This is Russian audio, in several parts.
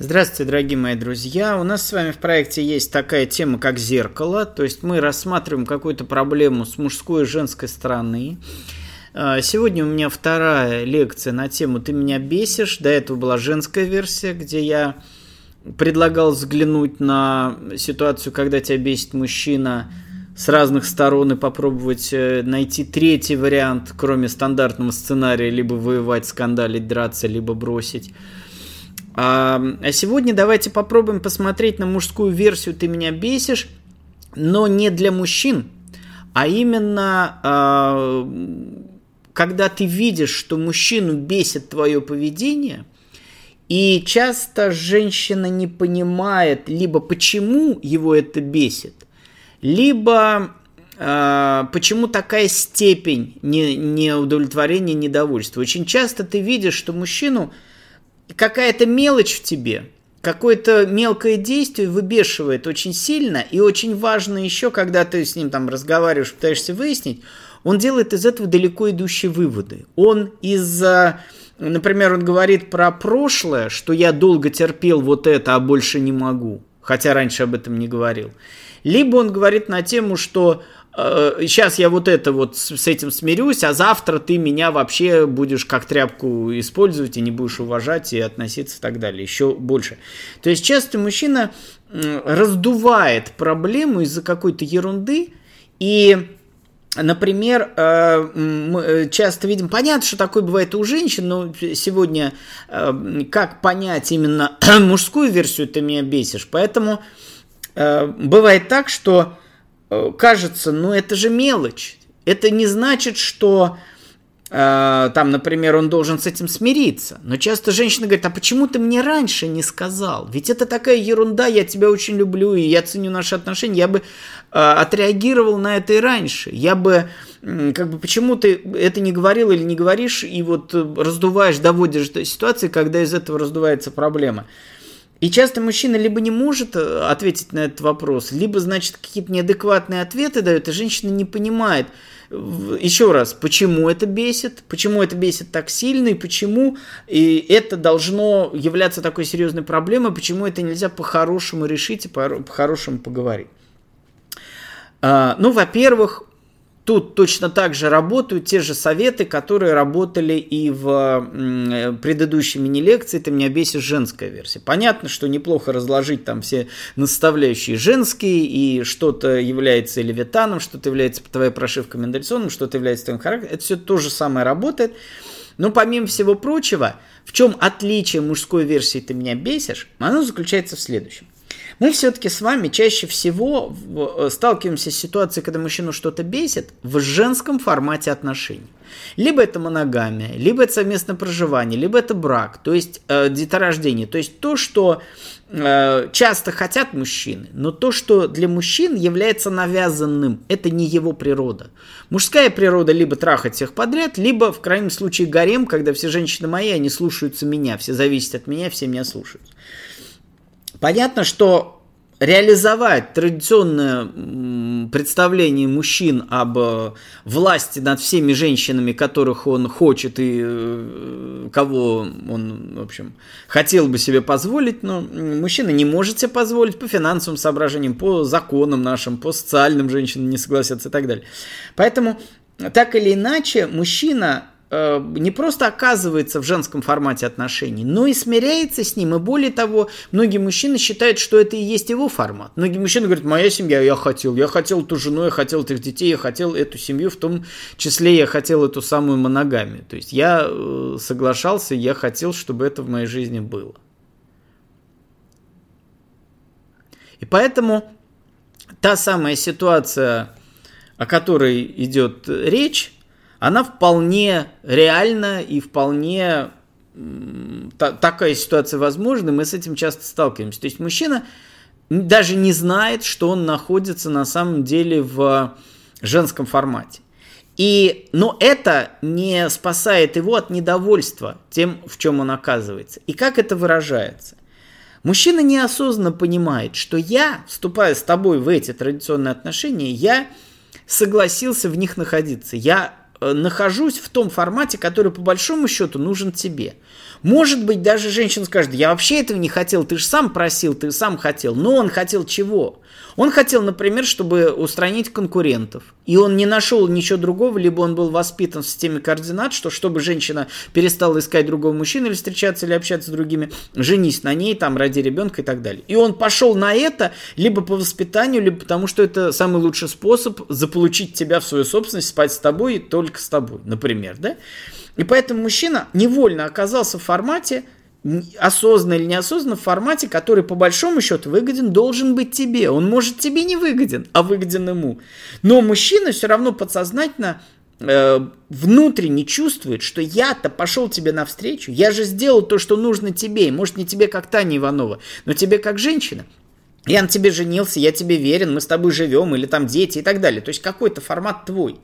Здравствуйте, дорогие мои друзья. У нас с вами в проекте есть такая тема, как зеркало. То есть мы рассматриваем какую-то проблему с мужской и женской стороны. А, сегодня у меня вторая лекция на тему «Ты меня бесишь». До этого была женская версия, где я предлагал взглянуть на ситуацию, когда тебя бесит мужчина с разных сторон и попробовать э, найти третий вариант, кроме стандартного сценария, либо воевать, скандалить, драться, либо бросить. А, а сегодня давайте попробуем посмотреть на мужскую версию «Ты меня бесишь», но не для мужчин, а именно а, когда ты видишь, что мужчину бесит твое поведение, и часто женщина не понимает либо почему его это бесит, либо э, почему такая степень не, неудовлетворения, недовольства. Очень часто ты видишь, что мужчину какая-то мелочь в тебе, какое-то мелкое действие выбешивает очень сильно, и очень важно еще, когда ты с ним там разговариваешь, пытаешься выяснить, он делает из этого далеко идущие выводы. Он из-за, например, он говорит про прошлое, что я долго терпел вот это, а больше не могу, хотя раньше об этом не говорил. Либо он говорит на тему, что сейчас э, я вот это вот с, этим смирюсь, а завтра ты меня вообще будешь как тряпку использовать и не будешь уважать и относиться и так далее, еще больше. То есть часто мужчина раздувает проблему из-за какой-то ерунды и Например, э, мы э, часто видим, понятно, что такое бывает у женщин, но сегодня как понять именно мужскую версию, ты меня бесишь. Поэтому бывает так, что кажется, ну это же мелочь. Это не значит, что э, там, например, он должен с этим смириться. Но часто женщина говорит, а почему ты мне раньше не сказал? Ведь это такая ерунда, я тебя очень люблю, и я ценю наши отношения. Я бы э, отреагировал на это и раньше. Я бы, э, как бы, почему ты это не говорил или не говоришь, и вот раздуваешь, доводишь до ситуации, когда из этого раздувается проблема. И часто мужчина либо не может э, ответить на этот вопрос, либо, значит, какие-то неадекватные ответы дает, и женщина не понимает, еще раз, почему это бесит, почему это бесит так сильно, и почему и это должно являться такой серьезной проблемой, почему это нельзя по-хорошему решить и по-хорошему поговорить. А, ну, во-первых, Тут точно так же работают те же советы, которые работали и в предыдущей мини-лекции «Ты меня бесишь» женская версия. Понятно, что неплохо разложить там все наставляющие женские, и что-то является левитаном, что-то является твоей прошивкой Мендельсоном, что-то является твоим характером. Это все то же самое работает. Но помимо всего прочего, в чем отличие мужской версии «Ты меня бесишь», оно заключается в следующем. Мы все-таки с вами чаще всего э, сталкиваемся с ситуацией, когда мужчину что-то бесит в женском формате отношений. Либо это моногамия, либо это совместное проживание, либо это брак, то есть э, деторождение. То есть то, что э, часто хотят мужчины, но то, что для мужчин является навязанным, это не его природа. Мужская природа либо трахать всех подряд, либо в крайнем случае гарем, когда все женщины мои, они слушаются меня, все зависят от меня, все меня слушают. Понятно, что реализовать традиционное представление мужчин об э, власти над всеми женщинами, которых он хочет и э, кого он, в общем, хотел бы себе позволить, но мужчина не может себе позволить по финансовым соображениям, по законам нашим, по социальным женщинам не согласятся и так далее. Поэтому так или иначе, мужчина Э, не просто оказывается в женском формате отношений, но и смиряется с ним. И более того, многие мужчины считают, что это и есть его формат. Многие мужчины говорят, моя семья, я хотел, я хотел ту жену, я хотел этих детей, я хотел эту семью, в том числе я хотел эту самую моногамию. То есть я э, соглашался, я хотел, чтобы это в моей жизни было. И поэтому та самая ситуация, о которой идет речь, она вполне реальна и вполне та, такая ситуация возможна, мы с этим часто сталкиваемся. То есть мужчина даже не знает, что он находится на самом деле в женском формате. И, но это не спасает его от недовольства тем, в чем он оказывается. И как это выражается? Мужчина неосознанно понимает, что я, вступая с тобой в эти традиционные отношения, я согласился в них находиться. Я нахожусь в том формате, который по большому счету нужен тебе. Может быть, даже женщина скажет, я вообще этого не хотел, ты же сам просил, ты сам хотел. Но он хотел чего? Он хотел, например, чтобы устранить конкурентов. И он не нашел ничего другого, либо он был воспитан в системе координат, что чтобы женщина перестала искать другого мужчину или встречаться, или общаться с другими, женись на ней, там, ради ребенка и так далее. И он пошел на это либо по воспитанию, либо потому, что это самый лучший способ заполучить тебя в свою собственность, спать с тобой и только с тобой, например, да? И поэтому мужчина невольно оказался в формате осознанно или неосознанно в формате, который по большому счету выгоден должен быть тебе. Он может тебе не выгоден, а выгоден ему. Но мужчина все равно подсознательно э, внутренне чувствует, что я-то пошел тебе навстречу, я же сделал то, что нужно тебе, и может не тебе как Таня Иванова, но тебе как женщина. Я на тебе женился, я тебе верен, мы с тобой живем, или там дети и так далее. То есть какой-то формат твой.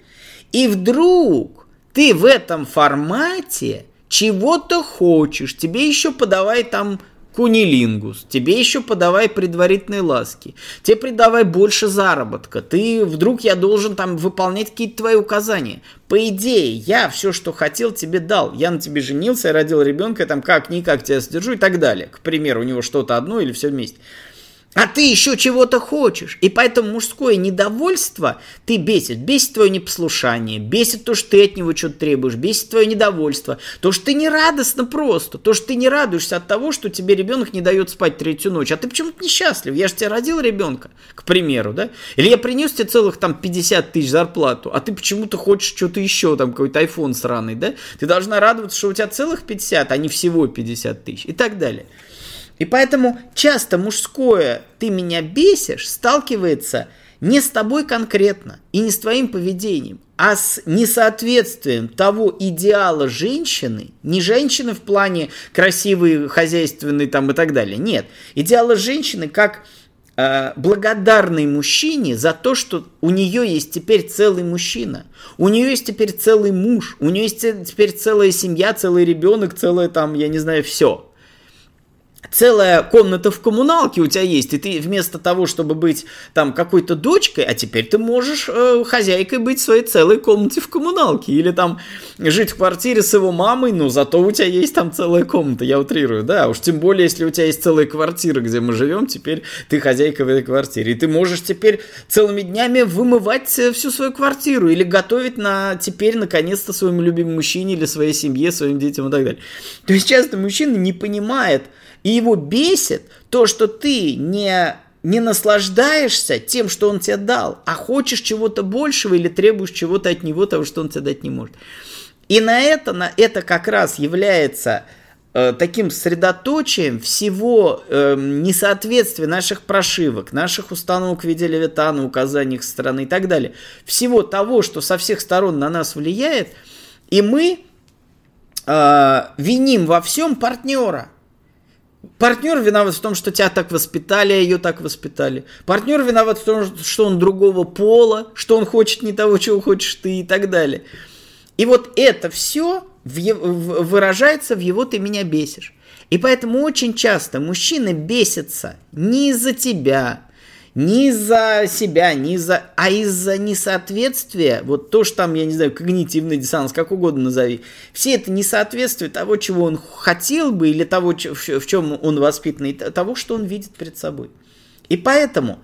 И вдруг ты в этом формате чего-то хочешь, тебе еще подавай там кунилингус, тебе еще подавай предварительные ласки, тебе придавай больше заработка, ты вдруг я должен там выполнять какие-то твои указания. По идее, я все, что хотел, тебе дал. Я на тебе женился, я родил ребенка, там как-никак тебя содержу и так далее. К примеру, у него что-то одно или все вместе. А ты еще чего-то хочешь. И поэтому мужское недовольство ты бесит. Бесит твое непослушание, бесит то, что ты от него что-то требуешь, бесит твое недовольство. То, что ты не радостно просто. То, что ты не радуешься от того, что тебе ребенок не дает спать третью ночь. А ты почему-то несчастлив. Я же тебе родил ребенка, к примеру, да? Или я принес тебе целых там 50 тысяч зарплату, а ты почему-то хочешь что-то еще, там какой-то iPhone сраный, да? Ты должна радоваться, что у тебя целых 50, а не всего 50 тысяч и так далее. И поэтому часто мужское «ты меня бесишь» сталкивается не с тобой конкретно и не с твоим поведением, а с несоответствием того идеала женщины, не женщины в плане красивой, хозяйственной там и так далее, нет, идеала женщины как э, благодарный мужчине за то, что у нее есть теперь целый мужчина, у нее есть теперь целый муж, у нее есть теперь целая семья, целый ребенок, целое там, я не знаю, все целая комната в коммуналке у тебя есть, и ты вместо того, чтобы быть там какой-то дочкой, а теперь ты можешь э, хозяйкой быть в своей целой комнате в коммуналке, или там жить в квартире с его мамой, но зато у тебя есть там целая комната, я утрирую, да, уж тем более, если у тебя есть целая квартира, где мы живем, теперь ты хозяйка в этой квартире, и ты можешь теперь целыми днями вымывать э, всю свою квартиру, или готовить на теперь, наконец-то, своему любимому мужчине, или своей семье, своим детям и так далее. То есть часто мужчина не понимает, и его бесит то, что ты не, не наслаждаешься тем, что он тебе дал, а хочешь чего-то большего или требуешь чего-то от него, того, что он тебе дать не может. И на это, на это как раз является э, таким средоточием всего э, несоответствия наших прошивок, наших установок в виде левитана, указаний их страны и так далее. Всего того, что со всех сторон на нас влияет, и мы э, виним во всем партнера. Партнер виноват в том, что тебя так воспитали, а ее так воспитали. Партнер виноват в том, что он другого пола, что он хочет не того, чего хочешь ты и так далее. И вот это все выражается в его «ты меня бесишь». И поэтому очень часто мужчины бесятся не из-за тебя, не из-за себя, не из-за, а из-за несоответствия, вот то, что там, я не знаю, когнитивный диссонанс, как угодно назови, все это несоответствие того, чего он хотел бы, или того, в чем он воспитан, и того, что он видит перед собой. И поэтому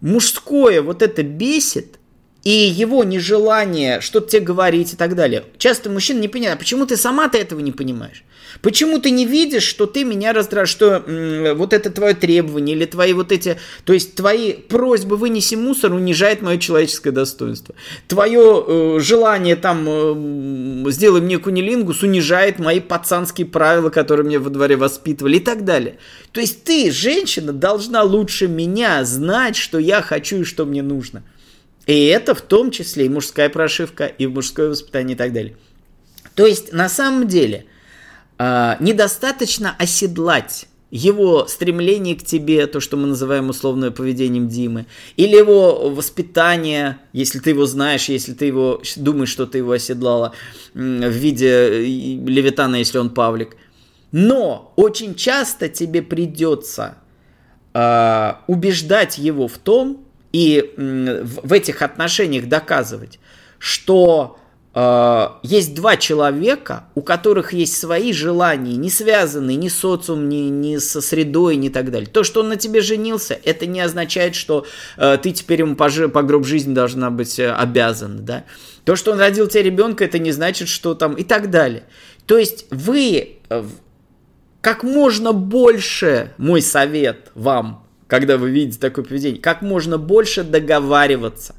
мужское вот это бесит, и его нежелание что-то тебе говорить и так далее. Часто мужчина не понимает, а почему ты сама-то этого не понимаешь? Почему ты не видишь, что ты меня раздражаешь, что м- вот это твое требование или твои вот эти, то есть твои просьбы вынеси мусор унижает мое человеческое достоинство. Твое э, желание там э, сделай мне кунилингус унижает мои пацанские правила, которые мне во дворе воспитывали и так далее. То есть ты, женщина, должна лучше меня знать, что я хочу и что мне нужно. И это в том числе и мужская прошивка, и мужское воспитание и так далее. То есть на самом деле э, недостаточно оседлать его стремление к тебе, то, что мы называем условным поведением Димы, или его воспитание, если ты его знаешь, если ты его думаешь, что ты его оседлала в виде Левитана, если он Павлик. Но очень часто тебе придется э, убеждать его в том, и в этих отношениях доказывать, что э, есть два человека, у которых есть свои желания, не связанные ни с социумом, ни, ни со средой, ни так далее. То, что он на тебе женился, это не означает, что э, ты теперь ему по, по гроб жизни должна быть э, обязана, да. То, что он родил тебе ребенка, это не значит, что там и так далее. То есть вы э, как можно больше, мой совет вам, когда вы видите такое поведение, как можно больше договариваться.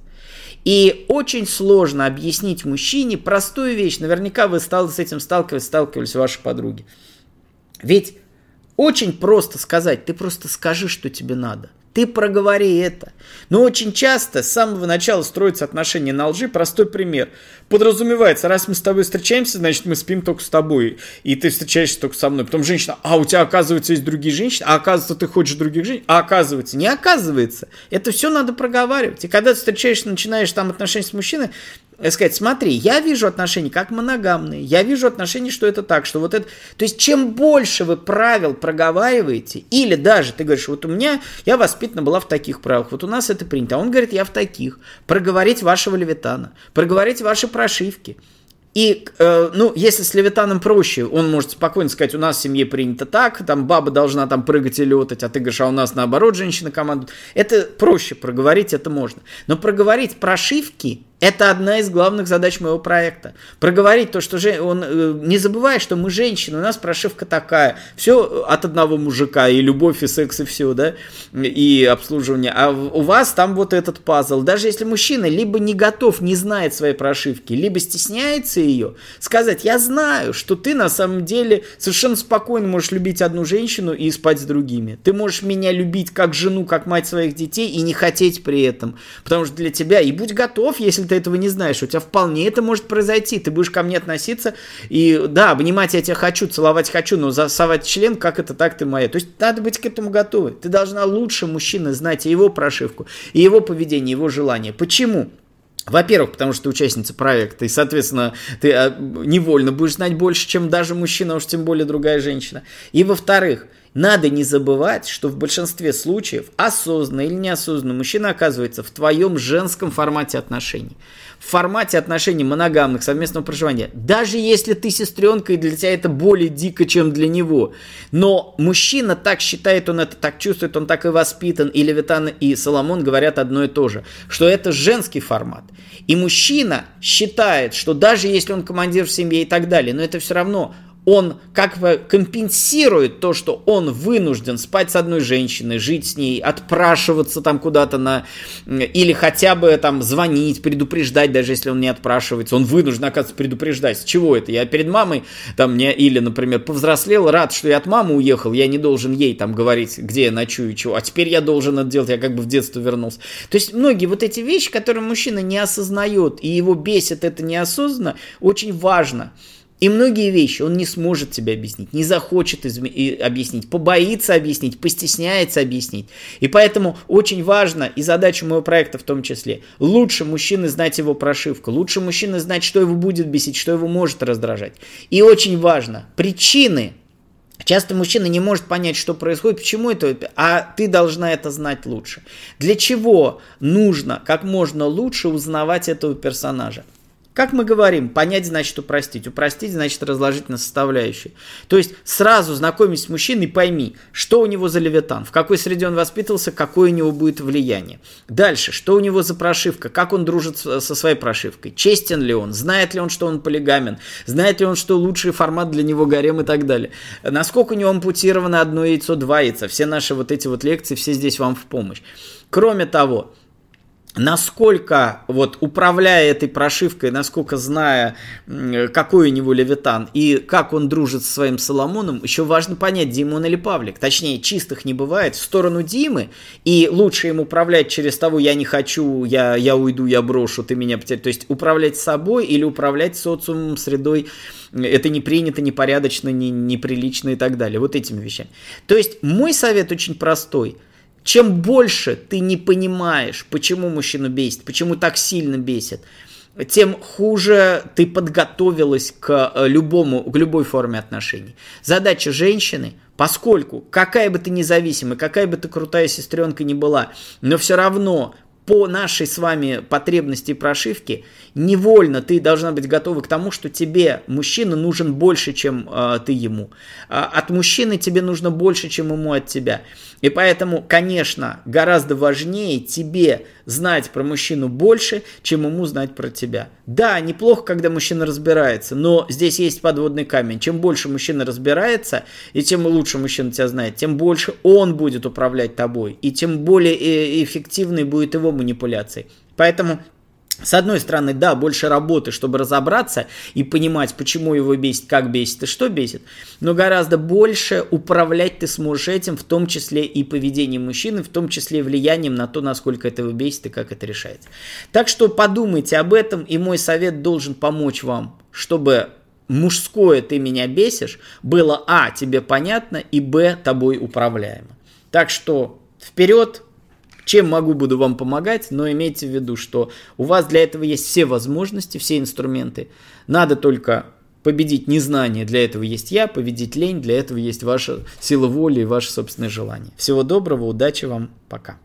И очень сложно объяснить мужчине простую вещь. Наверняка вы стал, с этим сталкивались, сталкивались ваши подруги. Ведь очень просто сказать, ты просто скажи, что тебе надо. Ты проговори это. Но очень часто с самого начала строятся отношения на лжи. Простой пример. Подразумевается, раз мы с тобой встречаемся, значит мы спим только с тобой. И ты встречаешься только со мной. Потом женщина, а у тебя оказывается есть другие женщины, а оказывается ты хочешь других женщин, а оказывается, не оказывается. Это все надо проговаривать. И когда ты встречаешься, начинаешь там отношения с мужчиной, сказать, смотри, я вижу отношения как моногамные, я вижу отношения, что это так, что вот это... То есть, чем больше вы правил проговариваете, или даже ты говоришь, вот у меня, я воспитана была в таких правилах, вот у нас это принято, а он говорит, я в таких. Проговорить вашего левитана, проговорить ваши прошивки. И, э, ну, если с Левитаном проще, он может спокойно сказать, у нас в семье принято так, там баба должна там прыгать и летать, а ты говоришь, а у нас наоборот женщина командует. Это проще проговорить, это можно. Но проговорить прошивки это одна из главных задач моего проекта. Проговорить то, что же, он, э, не забывай, что мы женщины, у нас прошивка такая. Все от одного мужика, и любовь, и секс, и все, да, и обслуживание. А у вас там вот этот пазл. Даже если мужчина либо не готов, не знает своей прошивки, либо стесняется ее, сказать, я знаю, что ты на самом деле совершенно спокойно можешь любить одну женщину и спать с другими. Ты можешь меня любить как жену, как мать своих детей и не хотеть при этом. Потому что для тебя, и будь готов, если ты этого не знаешь. У тебя вполне это может произойти. Ты будешь ко мне относиться и, да, обнимать я тебя хочу, целовать хочу, но засовать член, как это так ты моя. То есть надо быть к этому готовы. Ты должна лучше мужчины знать и его прошивку, и его поведение, его желание. Почему? Во-первых, потому что ты участница проекта, и, соответственно, ты а, невольно будешь знать больше, чем даже мужчина, уж тем более другая женщина. И во-вторых, надо не забывать, что в большинстве случаев, осознанно или неосознанно, мужчина оказывается в твоем женском формате отношений. В формате отношений моногамных, совместного проживания. Даже если ты сестренка, и для тебя это более дико, чем для него. Но мужчина так считает, он это так чувствует, он так и воспитан. И Левитан, и Соломон говорят одно и то же. Что это женский формат. И мужчина считает, что даже если он командир в семье и так далее, но это все равно он как бы компенсирует то, что он вынужден спать с одной женщиной, жить с ней, отпрашиваться там куда-то на... Или хотя бы там звонить, предупреждать, даже если он не отпрашивается. Он вынужден, оказывается, предупреждать. С чего это? Я перед мамой там мне... Или, например, повзрослел, рад, что я от мамы уехал, я не должен ей там говорить, где я ночую и чего. А теперь я должен это делать, я как бы в детство вернулся. То есть многие вот эти вещи, которые мужчина не осознает, и его бесит это неосознанно, очень важно. И многие вещи он не сможет тебе объяснить, не захочет изме- объяснить, побоится объяснить, постесняется объяснить. И поэтому очень важно, и задача моего проекта в том числе, лучше мужчины знать его прошивку, лучше мужчины знать, что его будет бесить, что его может раздражать. И очень важно, причины Часто мужчина не может понять, что происходит, почему это, а ты должна это знать лучше. Для чего нужно как можно лучше узнавать этого персонажа? Как мы говорим, понять значит упростить, упростить значит разложить на составляющие. То есть сразу знакомись с мужчиной, пойми, что у него за левитан, в какой среде он воспитывался, какое у него будет влияние. Дальше, что у него за прошивка, как он дружит со своей прошивкой, честен ли он, знает ли он, что он полигамен, знает ли он, что лучший формат для него гарем и так далее. Насколько у него ампутировано одно яйцо, два яйца. Все наши вот эти вот лекции, все здесь вам в помощь. Кроме того, насколько вот управляя этой прошивкой, насколько зная, какой у него левитан и как он дружит со своим Соломоном, еще важно понять, Димон или Павлик. Точнее, чистых не бывает. В сторону Димы, и лучше им управлять через того, я не хочу, я, я уйду, я брошу, ты меня потеряешь. То есть управлять собой или управлять социумом, средой, это не принято, непорядочно, не, неприлично и так далее. Вот этими вещами. То есть мой совет очень простой – чем больше ты не понимаешь, почему мужчину бесит, почему так сильно бесит, тем хуже ты подготовилась к э, любому, к любой форме отношений. Задача женщины, поскольку какая бы ты независимая, какая бы ты крутая сестренка ни была, но все равно по нашей с вами потребности и прошивке, невольно ты должна быть готова к тому, что тебе мужчина нужен больше, чем э, ты ему. А от мужчины тебе нужно больше, чем ему от тебя. И поэтому, конечно, гораздо важнее тебе знать про мужчину больше, чем ему знать про тебя. Да, неплохо, когда мужчина разбирается, но здесь есть подводный камень. Чем больше мужчина разбирается, и тем лучше мужчина тебя знает, тем больше он будет управлять тобой, и тем более э, эффективной будет его манипуляции. Поэтому с одной стороны, да, больше работы, чтобы разобраться и понимать, почему его бесит, как бесит и что бесит, но гораздо больше управлять ты сможешь этим, в том числе и поведением мужчины, в том числе влиянием на то, насколько это его бесит и как это решается. Так что подумайте об этом, и мой совет должен помочь вам, чтобы мужское ты меня бесишь было а, тебе понятно, и б, тобой управляемо. Так что вперед, чем могу, буду вам помогать, но имейте в виду, что у вас для этого есть все возможности, все инструменты. Надо только победить незнание, для этого есть я, победить лень, для этого есть ваша сила воли и ваше собственное желание. Всего доброго, удачи вам, пока.